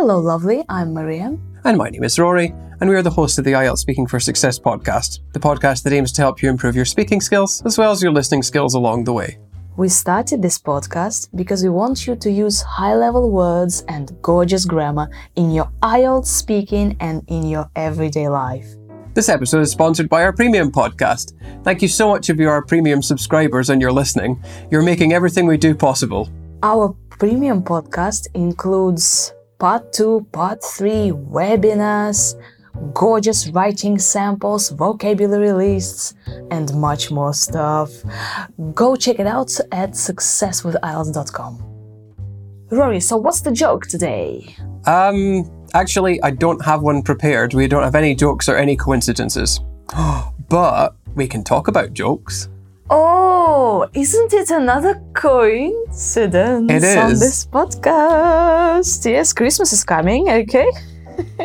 Hello, lovely. I'm Maria. And my name is Rory, and we are the hosts of the IELTS Speaking for Success podcast, the podcast that aims to help you improve your speaking skills as well as your listening skills along the way. We started this podcast because we want you to use high level words and gorgeous grammar in your IELTS speaking and in your everyday life. This episode is sponsored by our premium podcast. Thank you so much if you are premium subscribers and you're listening. You're making everything we do possible. Our premium podcast includes part 2, part 3, webinars, gorgeous writing samples, vocabulary lists, and much more stuff. Go check it out at successwithielts.com. Rory, so what's the joke today? Um, actually, I don't have one prepared. We don't have any jokes or any coincidences. but we can talk about jokes. Oh, isn't it another coincidence It on this podcast? Yes, Christmas is coming, okay?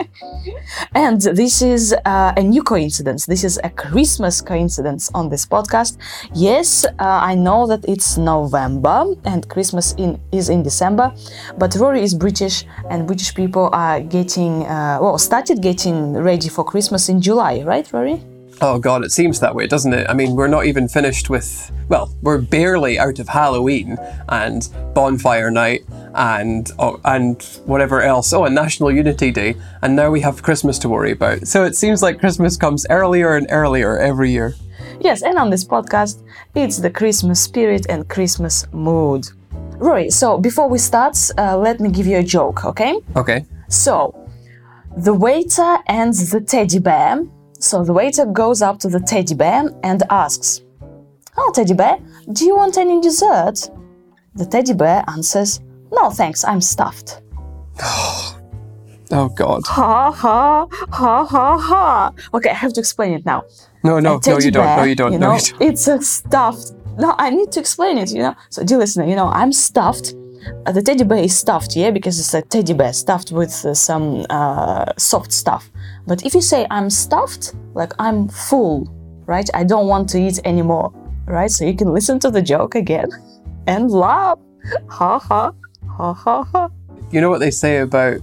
and this is uh, a new coincidence. This is a Christmas coincidence on this podcast. Yes, uh, I know that it's November and Christmas in, is in December, but Rory is British and British people are getting, uh, well, started getting ready for Christmas in July, right, Rory? Oh god, it seems that way, doesn't it? I mean, we're not even finished with well, we're barely out of Halloween and bonfire night and oh, and whatever else. Oh, and National Unity Day, and now we have Christmas to worry about. So it seems like Christmas comes earlier and earlier every year. Yes, and on this podcast, it's the Christmas spirit and Christmas mood. Rory, so before we start, uh, let me give you a joke, okay? Okay. So, the waiter and the teddy bear. So, the waiter goes up to the teddy bear and asks, Oh, teddy bear, do you want any dessert? The teddy bear answers, No, thanks, I'm stuffed. Oh god. Ha ha ha ha ha. Okay, I have to explain it now. No, no, no, you don't. No, you don't. You no, know, you don't. it's a stuffed. No, I need to explain it. You know, so dear listener, you know, I'm stuffed. Uh, the teddy bear is stuffed, yeah, because it's a teddy bear stuffed with uh, some uh, soft stuff. But if you say I'm stuffed, like I'm full, right? I don't want to eat anymore, right? So you can listen to the joke again and laugh. Ha ha ha ha ha. You know what they say about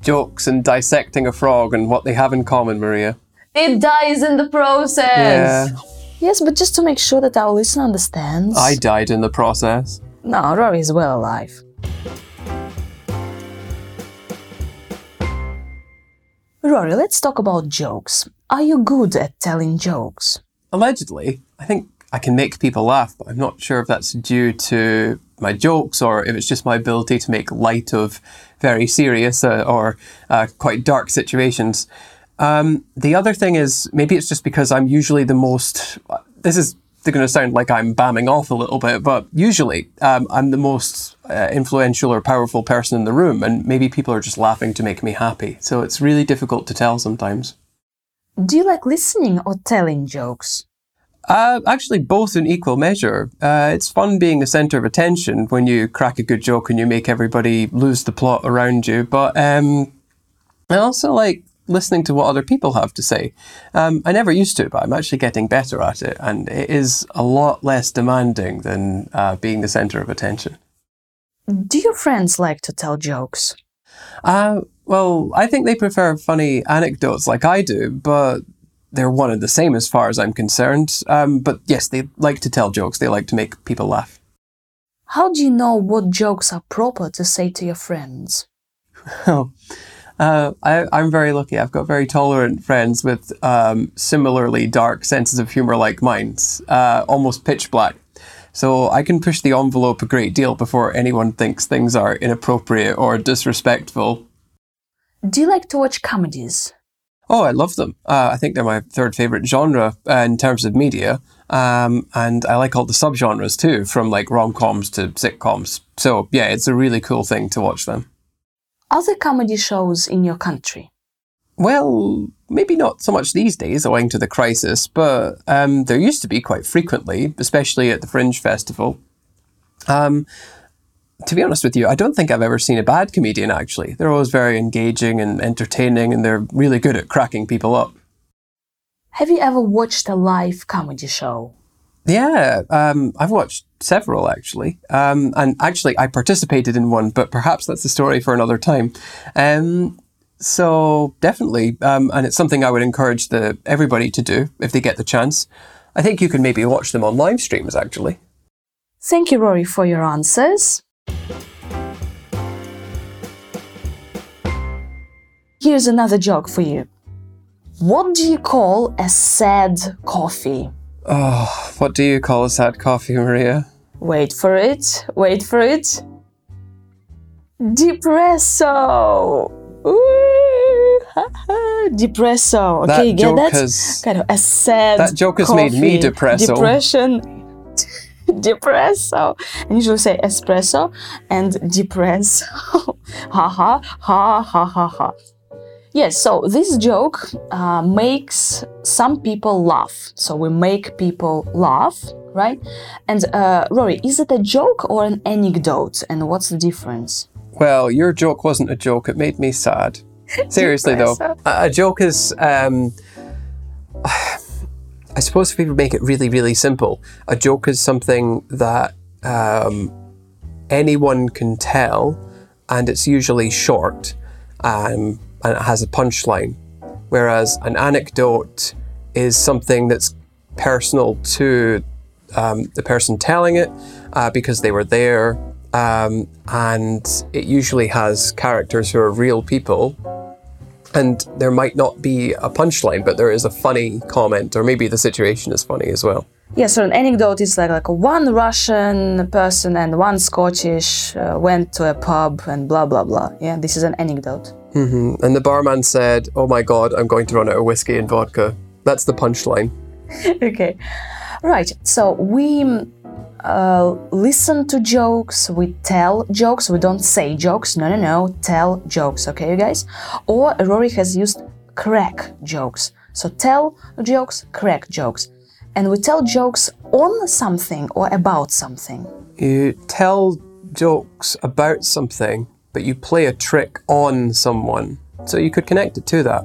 jokes and dissecting a frog and what they have in common, Maria? It dies in the process. Yeah. Yes, but just to make sure that our listener understands. I died in the process. No, Rory is well alive. Rory, let's talk about jokes. Are you good at telling jokes? allegedly, I think I can make people laugh, but I'm not sure if that's due to my jokes or if it's just my ability to make light of very serious uh, or uh, quite dark situations. Um, the other thing is maybe it's just because I'm usually the most. This is going to sound like I'm bamming off a little bit, but usually um, I'm the most uh, influential or powerful person in the room, and maybe people are just laughing to make me happy. So it's really difficult to tell sometimes. Do you like listening or telling jokes? Uh, actually, both in equal measure. Uh, it's fun being the centre of attention when you crack a good joke and you make everybody lose the plot around you. But um, I also like listening to what other people have to say. Um, I never used to, but I'm actually getting better at it, and it is a lot less demanding than uh, being the centre of attention. Do your friends like to tell jokes? Uh, well, I think they prefer funny anecdotes like I do, but they're one and the same as far as I'm concerned. Um, but yes, they like to tell jokes. They like to make people laugh. How do you know what jokes are proper to say to your friends? Oh, uh, I, I'm very lucky. I've got very tolerant friends with um, similarly dark senses of humor like mine, uh, almost pitch black. So I can push the envelope a great deal before anyone thinks things are inappropriate or disrespectful. Do you like to watch comedies? Oh, I love them. Uh, I think they're my third favorite genre uh, in terms of media. Um, and I like all the subgenres too, from like rom coms to sitcoms. So yeah, it's a really cool thing to watch them. Are there comedy shows in your country? Well, maybe not so much these days owing to the crisis, but um, there used to be quite frequently, especially at the Fringe Festival. Um, to be honest with you, I don't think I've ever seen a bad comedian actually. They're always very engaging and entertaining, and they're really good at cracking people up. Have you ever watched a live comedy show? Yeah, um, I've watched several actually, um, and actually I participated in one, but perhaps that's a story for another time. Um, so definitely, um, and it's something I would encourage the everybody to do if they get the chance. I think you can maybe watch them on live streams actually. Thank you, Rory, for your answers. Here's another joke for you. What do you call a sad coffee? Oh, what do you call a sad coffee, Maria? Wait for it. Wait for it. Depresso. Ooh, ha, ha, Depresso. Okay, That you get that? has- kind of a sad. That joke has made me coffee. depresso. Depression. depresso. And usually say espresso and depresso. ha ha ha ha ha ha. Yes, so this joke uh, makes some people laugh. So we make people laugh, right? And uh, Rory, is it a joke or an anecdote? And what's the difference? Well, your joke wasn't a joke. It made me sad. Seriously, though, a, joke is. Um, I suppose if we make it really, really simple, a joke is something that um, anyone can tell, and it's usually short, um, and it has a punchline. Whereas an anecdote is something that's personal to um, the person telling it uh, because they were there, um, and it usually has characters who are real people. And there might not be a punchline, but there is a funny comment, or maybe the situation is funny as well. Yeah, so an anecdote is like like one Russian person and one Scottish uh, went to a pub and blah blah blah. Yeah, this is an anecdote. And the barman said, Oh my god, I'm going to run out of whiskey and vodka. That's the punchline. okay, right. So we mm, uh, listen to jokes, we tell jokes, we don't say jokes. No, no, no. Tell jokes. Okay, you guys. Or Rory has used crack jokes. So tell jokes, crack jokes, and we tell jokes on something or about something. You tell jokes about something, but you play a trick on someone. So you could connect it to that.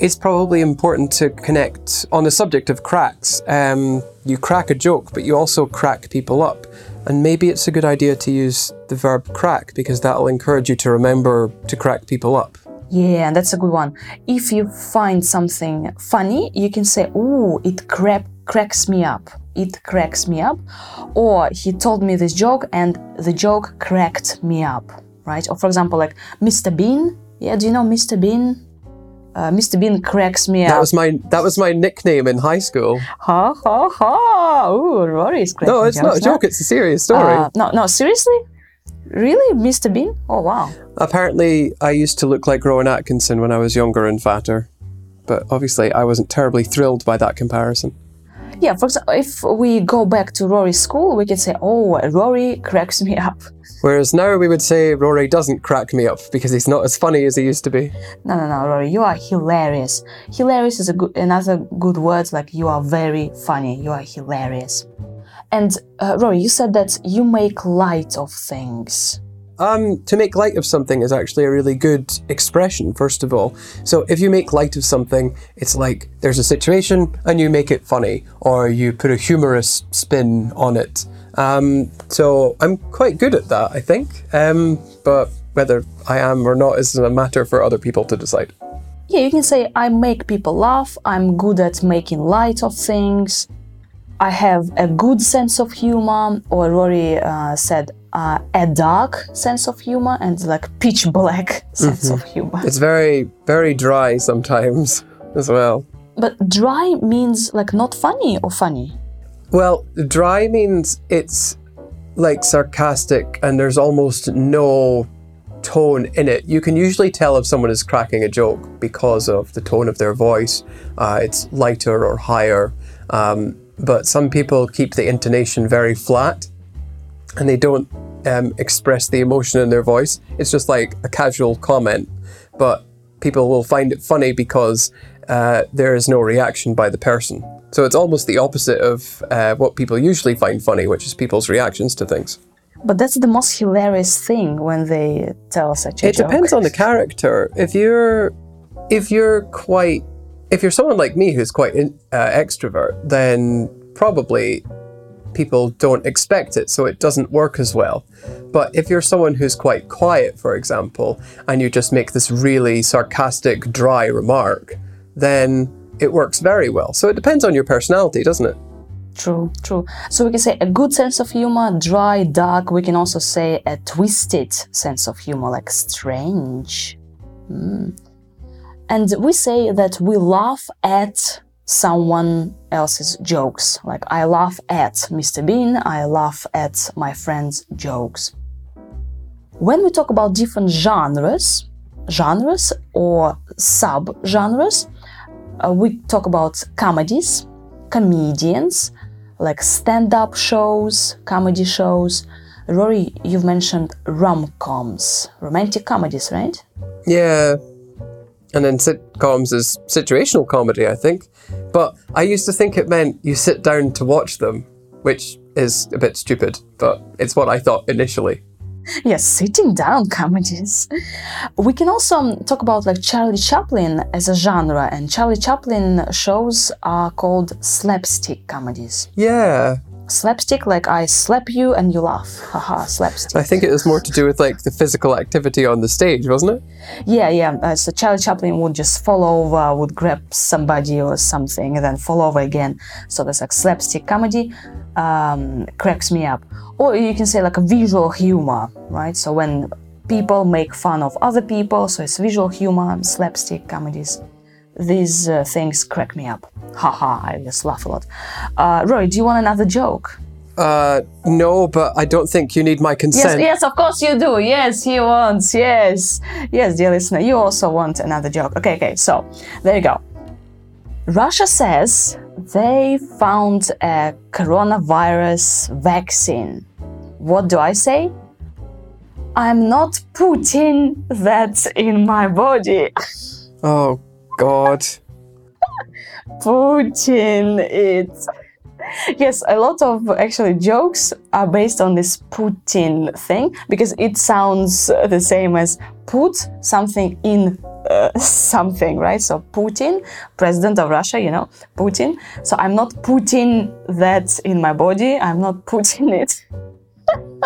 It's probably important to connect on the subject of cracks. Um, you crack a joke, but you also crack people up. And maybe it's a good idea to use the verb crack because that'll encourage you to remember to crack people up. Yeah, that's a good one. If you find something funny, you can say, "Ooh, it cra- cracks me up." It cracks me up, or he told me this joke and the joke cracked me up, right? Or for example, like Mr. Bean. Yeah, do you know Mr. Bean? Uh, Mr. Bean cracks me That up. was my that was my nickname in high school. Ha ha ha! Ooh, Rory is cracking No, it's not a now. joke. It's a serious story. Uh, no, no, seriously? Really, Mr. Bean? Oh wow. Apparently, I used to look like Rowan Atkinson when I was younger and fatter, but obviously, I wasn't terribly thrilled by that comparison. Yeah, for example, if we go back to Rory's school, we could say, "Oh, Rory cracks me up." Whereas now we would say Rory doesn't crack me up because he's not as funny as he used to be. No, no, no, Rory, you are hilarious. Hilarious is a good, another good word. Like you are very funny. You are hilarious. And uh, Rory, you said that you make light of things. Um, to make light of something is actually a really good expression, first of all. So if you make light of something, it's like there's a situation and you make it funny, or you put a humorous spin on it. Um, so I'm quite good at that, I think. Um, but whether I am or not is a matter for other people to decide. Yeah, you can say I make people laugh. I'm good at making light of things. I have a good sense of humor, or Rory uh, said uh, a dark sense of humor and like pitch black sense of humor. It's very, very dry sometimes as well. But dry means like not funny or funny. Well, dry means it's like sarcastic and there's almost no tone in it. You can usually tell if someone is cracking a joke because of the tone of their voice. Uh, it's lighter or higher. Um, but some people keep the intonation very flat and they don't um, express the emotion in their voice. It's just like a casual comment. But people will find it funny because uh, there is no reaction by the person. So it's almost the opposite of uh, what people usually find funny, which is people's reactions to things. But that's the most hilarious thing when they tell such a It joke. It depends on the character. If you're, if you're quite, if you're someone like me who's quite in, uh, extrovert, then probably people don't expect it, so it doesn't work as well. But if you're someone who's quite quiet, for example, and you just make this really sarcastic, dry remark, then it works very well. So it depends on your personality, doesn't it? True, true. So we can say a good sense of humor, dry, dark. We can also say a twisted sense of humor, like strange. Mm. And we say that we laugh at someone else's jokes. Like I laugh at Mr. Bean, I laugh at my friend's jokes. When we talk about different genres, genres or sub-genres, uh, we talk about comedies, comedians, like stand-up shows, comedy shows. Rory, you've mentioned rom-coms, romantic comedies, right? Yeah. And then sitcoms is situational comedy, I think. But I used to think it meant you sit down to watch them, which is a bit stupid, but it's what I thought initially. Yes, sitting down comedies. We can also um, talk about like Charlie Chaplin as a genre, and Charlie Chaplin shows are called slapstick comedies. Yeah. Slapstick, like I slap you and you laugh. Haha, slapstick. I think it was more to do with like the physical activity on the stage, wasn't it? Yeah, yeah. Uh, so Charlie Chaplin would just fall over, would grab somebody or something, and then fall over again. So that's like slapstick comedy. Um, cracks me up. Or you can say like a visual humor, right? So when people make fun of other people, so it's visual humor, slapstick comedies. These uh, things crack me up. Haha, I just laugh a lot. Uh, Roy, do you want another joke? Uh, no, but I don't think you need my consent. Yes, yes, of course you do. Yes, he wants. Yes, yes, dear listener, you also want another joke. Okay, okay. So there you go. Russia says they found a coronavirus vaccine. What do I say? I'm not putting that in my body. Oh, God. Putin it. Yes, a lot of actually jokes are based on this Putin thing because it sounds the same as put something in uh, something, right? So Putin, president of Russia, you know, Putin. So I'm not putting that in my body. I'm not putting it.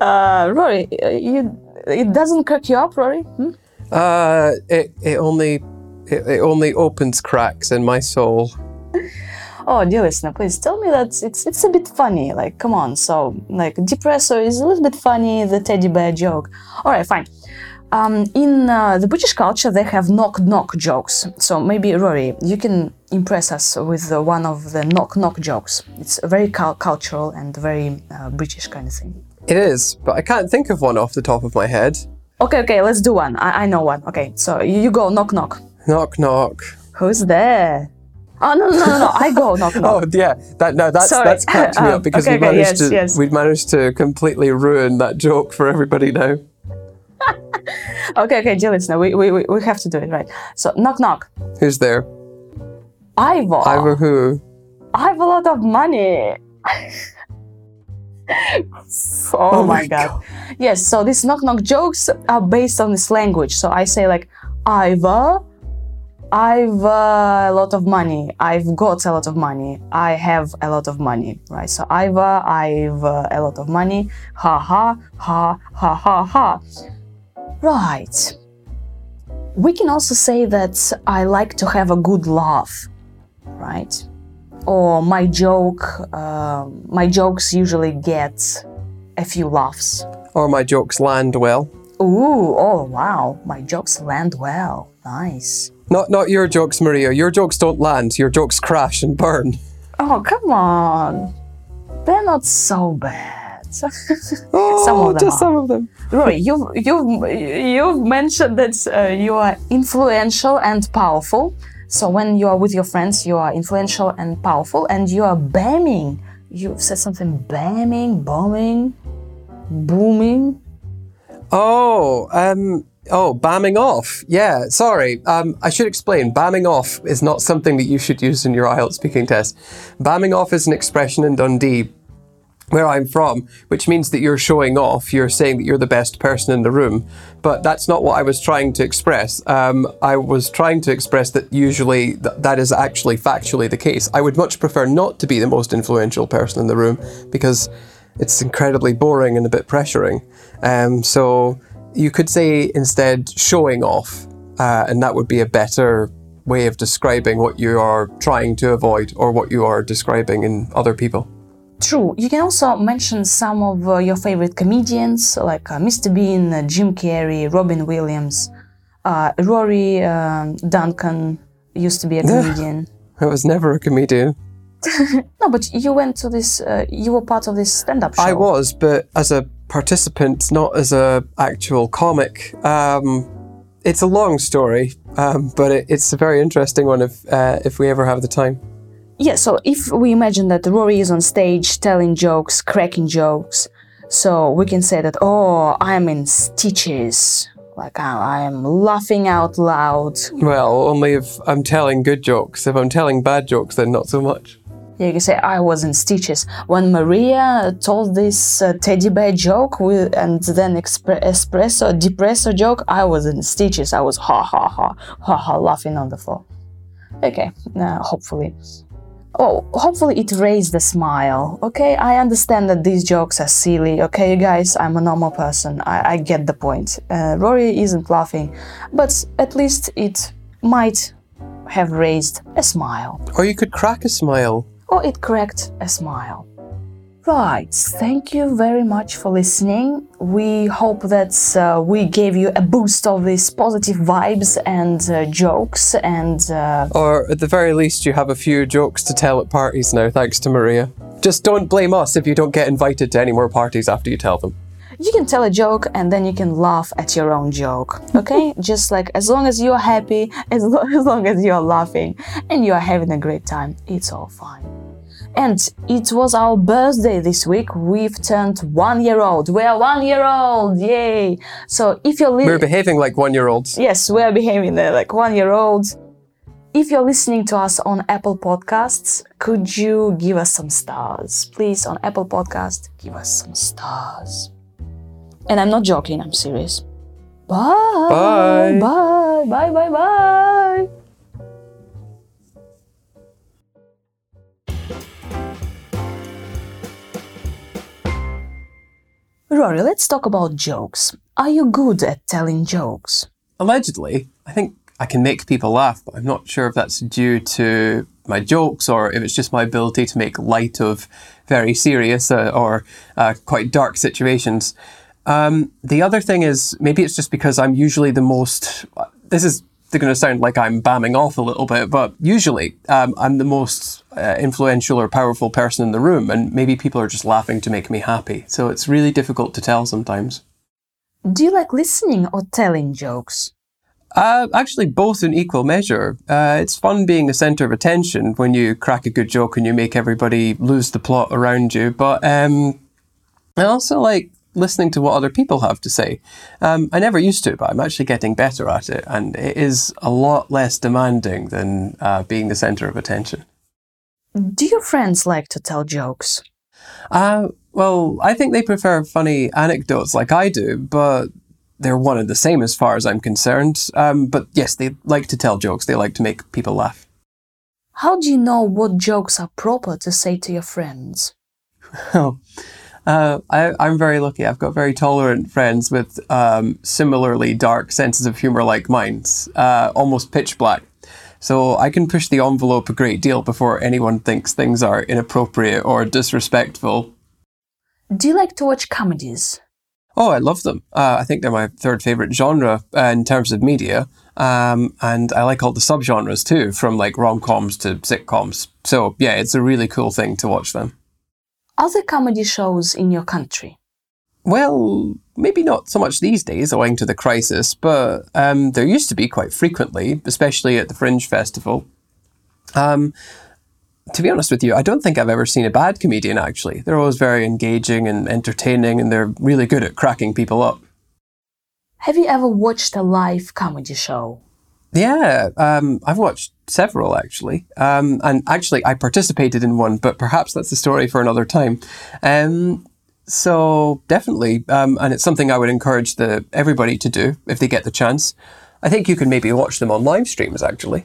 uh, Rory, uh, you it doesn't crack you up, Rory? Hmm? Uh, it, it only it, it only opens cracks in my soul. Oh, dear listener, please tell me that it's it's a bit funny. Like, come on. So, like, depresso is a little bit funny. The teddy bear joke. All right, fine. Um, in uh, the British culture, they have knock knock jokes. So maybe Rory, you can impress us with uh, one of the knock knock jokes. It's very cul- cultural and very uh, British kind of thing. It is, but I can't think of one off the top of my head. Okay, okay, let's do one. I, I know one. Okay, so you, go knock knock. Knock knock. Who's there? Oh no no no no! I go knock knock. Oh yeah, that no, that's Sorry. that's cracked me Um, up because okay, we okay, managed yes, to yes. we managed to completely ruin that joke for everybody now. Okay, okay, dear listener, we, we, we we have to do it right. So knock knock. Who's there? Ivor. Ivor who? I have a lot of money. oh, my god. Yes, so these knock knock jokes are based on this language. So I say like Ivor, I've uh, a lot of money. I've got a lot of money. I have a lot of money, right? So Ivor, I've uh, a lot of money. Ha ha ha ha ha ha. Right. We can also say that I like to have a good laugh, right? Or my joke, uh, my jokes usually get a few laughs. Or my jokes land well. Ooh, oh wow, my jokes land well. Nice. Not not your jokes, Maria. Your jokes don't land. Your jokes crash and burn. Oh, come on. They're not so bad. Oh, Some of them just are. some of them. Roy, you've, you've, you've mentioned that uh, you are influential and powerful. So when you are with your friends, you are influential and powerful, and you are bamming. You said something bamming, bombing, booming. Oh, um, oh, bamming off. Yeah, sorry. Um, I should explain. Bamming off is not something that you should use in your IELTS speaking test. Bamming off is an expression in Dundee where I'm from, which means that you're showing off. You're saying that you're the best person in the room, but that's not what I was trying to express. Um, I was trying to express that usually th- that is actually factually the case. I would much prefer not to be the most influential person in the room because it's incredibly boring and a bit pressuring. Um, so you could say instead showing off, uh, and that would be a better way of describing what you are trying to avoid or what you are describing in other people. True. You can also mention some of uh, your favorite comedians like uh, Mr. Bean, uh, Jim Carrey, Robin Williams, uh, Rory um, Duncan used to be a comedian. I was never a comedian. no, but you went to this. Uh, you were part of this stand-up show. I was, but as a participant, not as a actual comic. Um, it's a long story, um, but it, it's a very interesting one if uh, if we ever have the time. Yeah. So if we imagine that Rory is on stage telling jokes, cracking jokes, so we can say that oh, I'm in stitches. Like I am laughing out loud. Well, only if I'm telling good jokes. If I'm telling bad jokes, then not so much. Yeah, you can say I was in stitches when Maria told this uh, teddy bear joke with, and then expre- espresso depresso joke. I was in stitches. I was ha ha ha ha ha laughing on the floor. Okay, uh, hopefully. Oh, hopefully it raised a smile. Okay, I understand that these jokes are silly. Okay, you guys, I'm a normal person. I, I get the point. Uh, Rory isn't laughing, but at least it might have raised a smile Or you could crack a smile. or it cracked a smile. Right, thank you very much for listening. We hope that uh, we gave you a boost of these positive vibes and uh, jokes and uh, Or at the very least, you have a few jokes to tell at parties now, thanks to Maria. Just don't blame us if you don't get invited to any more parties after you tell them. you can tell a joke and then you can laugh at your own joke. Okay? Just like as long as you're happy, as, lo- as long as you're laughing and you're having a great time, it's all fine. And it was our birthday this week. We've turned one year old. We're one year old. Yay. So if you're li- We're behaving like one year olds. Yes, we're behaving like one year olds. If you're listening to us on Apple Podcasts, could you give us some stars? Please, on Apple Podcast, give us some stars. And I'm not joking, I'm serious. Bye. Bye. Bye. Bye. Bye. Bye. Rory, let's talk about jokes. Are you good at telling jokes? Allegedly, I think I can make people laugh, but I'm not sure if that's due to my jokes or if it's just my ability to make light of very serious uh, or uh, quite dark situations. Um, the other thing is maybe it's just because I'm usually the most. This is going to sound like I'm bamming off a little bit, but usually um, I'm the most uh, influential or powerful person in the room, and maybe people are just laughing to make me happy. So it's really difficult to tell sometimes. Do you like listening or telling jokes? Uh, actually, both in equal measure. Uh, it's fun being the center of attention when you crack a good joke and you make everybody lose the plot around you. But um, I also like listening to what other people have to say. Um, I never used to, but I'm actually getting better at it, and it is a lot less demanding than uh, being the center of attention. Do your friends like to tell jokes? Uh, well, I think they prefer funny anecdotes like I do, but they're one and the same as far as I'm concerned. Um, but yes, they like to tell jokes. They like to make people laugh. How do you know what jokes are proper to say to your friends? Uh, I, I'm very lucky. I've got very tolerant friends with um, similarly dark senses of humor like mine, uh, almost pitch black. So I can push the envelope a great deal before anyone thinks things are inappropriate or disrespectful. Do you like to watch comedies? Oh, I love them. Uh, I think they're my third favorite genre uh, in terms of media. Um, and I like all the subgenres too, from like rom coms to sitcoms. So yeah, it's a really cool thing to watch them. Are there comedy shows in your country? Well, maybe not so much these days owing to the crisis, but um, there used to be quite frequently, especially at the Fringe Festival. Um, to be honest with you, I don't think I've ever seen a bad comedian actually. They're always very engaging and entertaining, and they're really good at cracking people up. Have you ever watched a live comedy show? Yeah, um, I've watched several actually, um, and actually I participated in one, but perhaps that's a story for another time. Um, so definitely, um, and it's something I would encourage the everybody to do if they get the chance. I think you can maybe watch them on live streams actually.